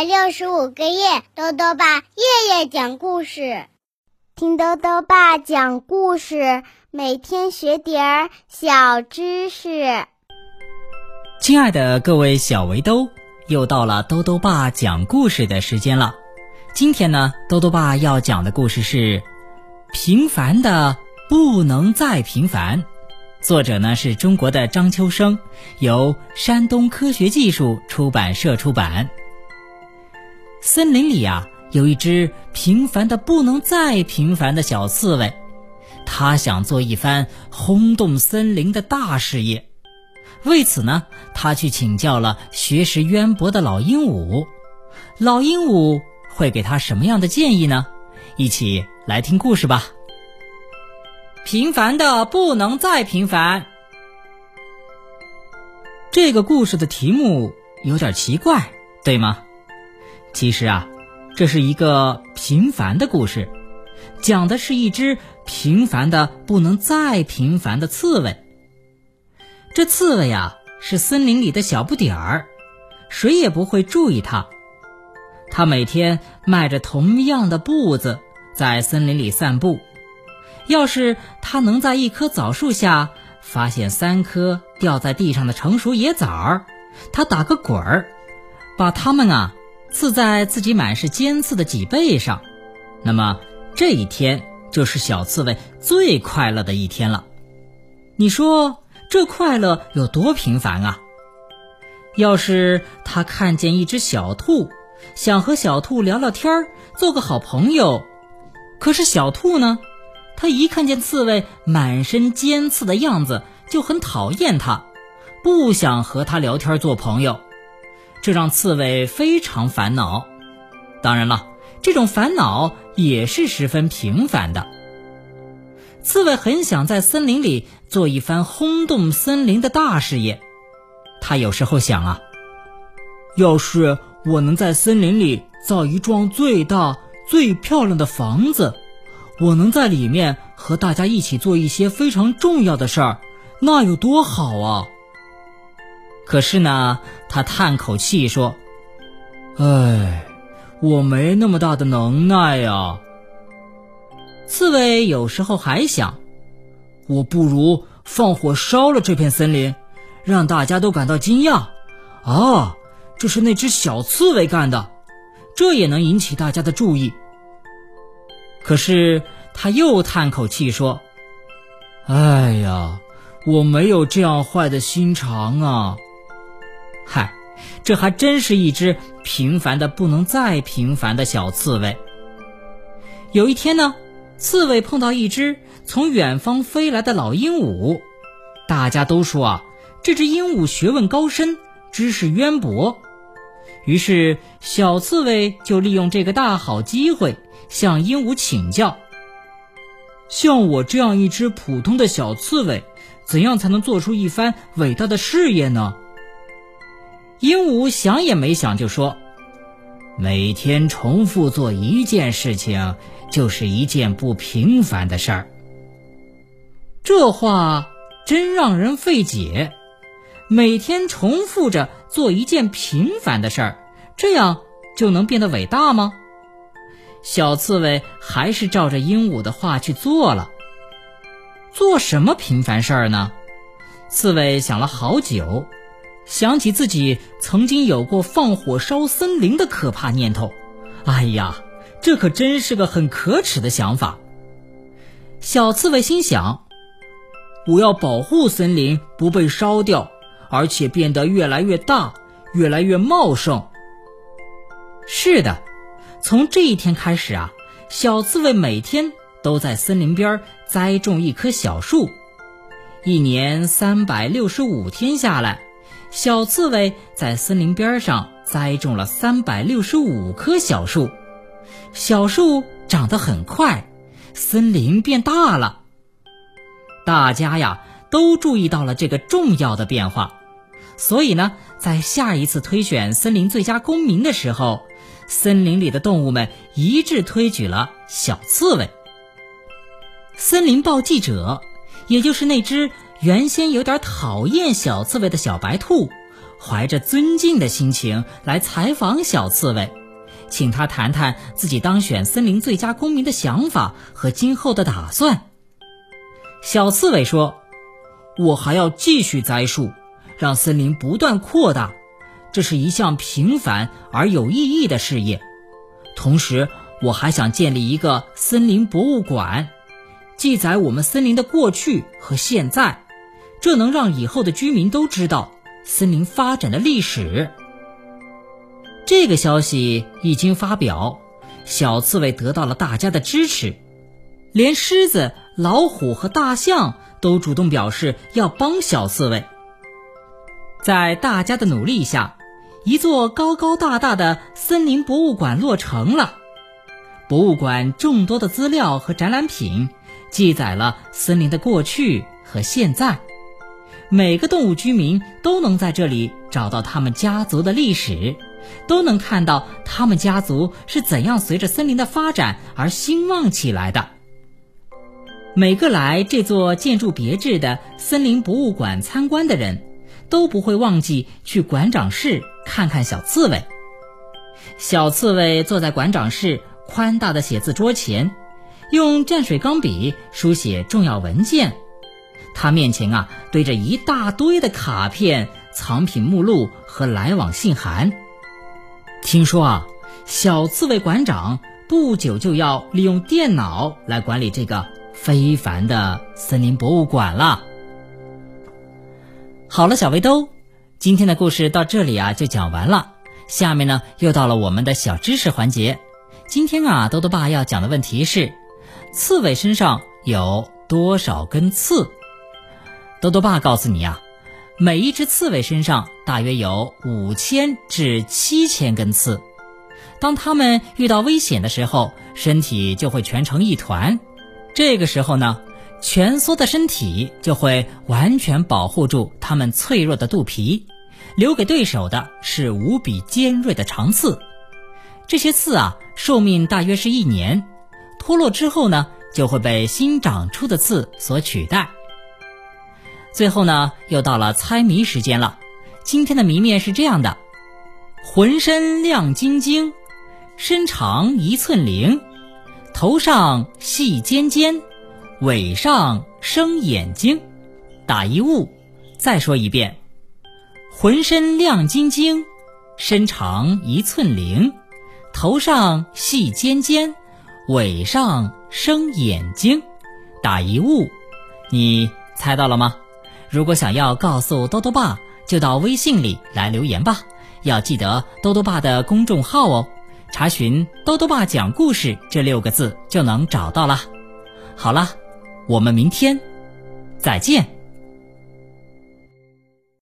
百六十五个夜，豆豆爸夜夜讲故事，听豆豆爸讲故事，每天学点儿小知识。亲爱的各位小围兜，又到了豆豆爸讲故事的时间了。今天呢，豆豆爸要讲的故事是《平凡的不能再平凡》。作者呢是中国的张秋生，由山东科学技术出版社出版。森林里啊，有一只平凡的不能再平凡的小刺猬，它想做一番轰动森林的大事业。为此呢，它去请教了学识渊博的老鹦鹉。老鹦鹉会给他什么样的建议呢？一起来听故事吧。平凡的不能再平凡。这个故事的题目有点奇怪，对吗？其实啊，这是一个平凡的故事，讲的是一只平凡的不能再平凡的刺猬。这刺猬呀，是森林里的小不点儿，谁也不会注意它。它每天迈着同样的步子在森林里散步。要是他能在一棵枣树下发现三颗掉在地上的成熟野枣儿，他打个滚儿，把它们啊刺在自己满是尖刺的脊背上，那么这一天就是小刺猬最快乐的一天了。你说这快乐有多平凡啊？要是他看见一只小兔，想和小兔聊聊天儿，做个好朋友，可是小兔呢？他一看见刺猬满身尖刺的样子，就很讨厌它，不想和它聊天做朋友，这让刺猬非常烦恼。当然了，这种烦恼也是十分平凡的。刺猬很想在森林里做一番轰动森林的大事业。他有时候想啊，要是我能在森林里造一幢最大、最漂亮的房子。我能在里面和大家一起做一些非常重要的事儿，那有多好啊！可是呢，他叹口气说：“唉，我没那么大的能耐呀。”刺猬有时候还想：“我不如放火烧了这片森林，让大家都感到惊讶。啊，这是那只小刺猬干的，这也能引起大家的注意。”可是他又叹口气说：“哎呀，我没有这样坏的心肠啊！嗨，这还真是一只平凡的不能再平凡的小刺猬。”有一天呢，刺猬碰到一只从远方飞来的老鹦鹉，大家都说啊，这只鹦鹉学问高深，知识渊博。于是小刺猬就利用这个大好机会。向鹦鹉请教：“像我这样一只普通的小刺猬，怎样才能做出一番伟大的事业呢？”鹦鹉想也没想就说：“每天重复做一件事情，就是一件不平凡的事儿。”这话真让人费解。每天重复着做一件平凡的事儿，这样就能变得伟大吗？小刺猬还是照着鹦鹉的话去做了。做什么平凡事儿呢？刺猬想了好久，想起自己曾经有过放火烧森林的可怕念头。哎呀，这可真是个很可耻的想法。小刺猬心想：我要保护森林不被烧掉，而且变得越来越大，越来越茂盛。是的。从这一天开始啊，小刺猬每天都在森林边栽种一棵小树。一年三百六十五天下来，小刺猬在森林边上栽种了三百六十五棵小树。小树长得很快，森林变大了。大家呀都注意到了这个重要的变化，所以呢，在下一次推选森林最佳公民的时候。森林里的动物们一致推举了小刺猬。森林报记者，也就是那只原先有点讨厌小刺猬的小白兔，怀着尊敬的心情来采访小刺猬，请他谈谈自己当选森林最佳公民的想法和今后的打算。小刺猬说：“我还要继续栽树，让森林不断扩大，这是一项平凡而有意义的事业。同时，我还想建立一个森林博物馆，记载我们森林的过去和现在，这能让以后的居民都知道森林发展的历史。”这个消息一经发表，小刺猬得到了大家的支持。连狮子、老虎和大象都主动表示要帮小刺猬。在大家的努力下，一座高高大大的森林博物馆落成了。博物馆众多的资料和展览品，记载了森林的过去和现在。每个动物居民都能在这里找到他们家族的历史，都能看到他们家族是怎样随着森林的发展而兴旺起来的。每个来这座建筑别致的森林博物馆参观的人，都不会忘记去馆长室看看小刺猬。小刺猬坐在馆长室宽大的写字桌前，用蘸水钢笔书写重要文件。他面前啊堆着一大堆的卡片、藏品目录和来往信函。听说啊，小刺猬馆长不久就要利用电脑来管理这个。非凡的森林博物馆了。好了，小围兜，今天的故事到这里啊就讲完了。下面呢又到了我们的小知识环节。今天啊，多多爸要讲的问题是：刺猬身上有多少根刺？多多爸告诉你啊，每一只刺猬身上大约有五千至七千根刺。当它们遇到危险的时候，身体就会蜷成一团。这个时候呢，蜷缩的身体就会完全保护住它们脆弱的肚皮，留给对手的是无比尖锐的长刺。这些刺啊，寿命大约是一年，脱落之后呢，就会被新长出的刺所取代。最后呢，又到了猜谜时间了。今天的谜面是这样的：浑身亮晶晶，身长一寸零。头上细尖尖，尾上生眼睛，打一物。再说一遍，浑身亮晶晶，身长一寸零，头上细尖尖，尾上生眼睛，打一物。你猜到了吗？如果想要告诉多多爸，就到微信里来留言吧。要记得多多爸的公众号哦。查询“兜兜爸讲故事”这六个字就能找到了。好了，我们明天再见。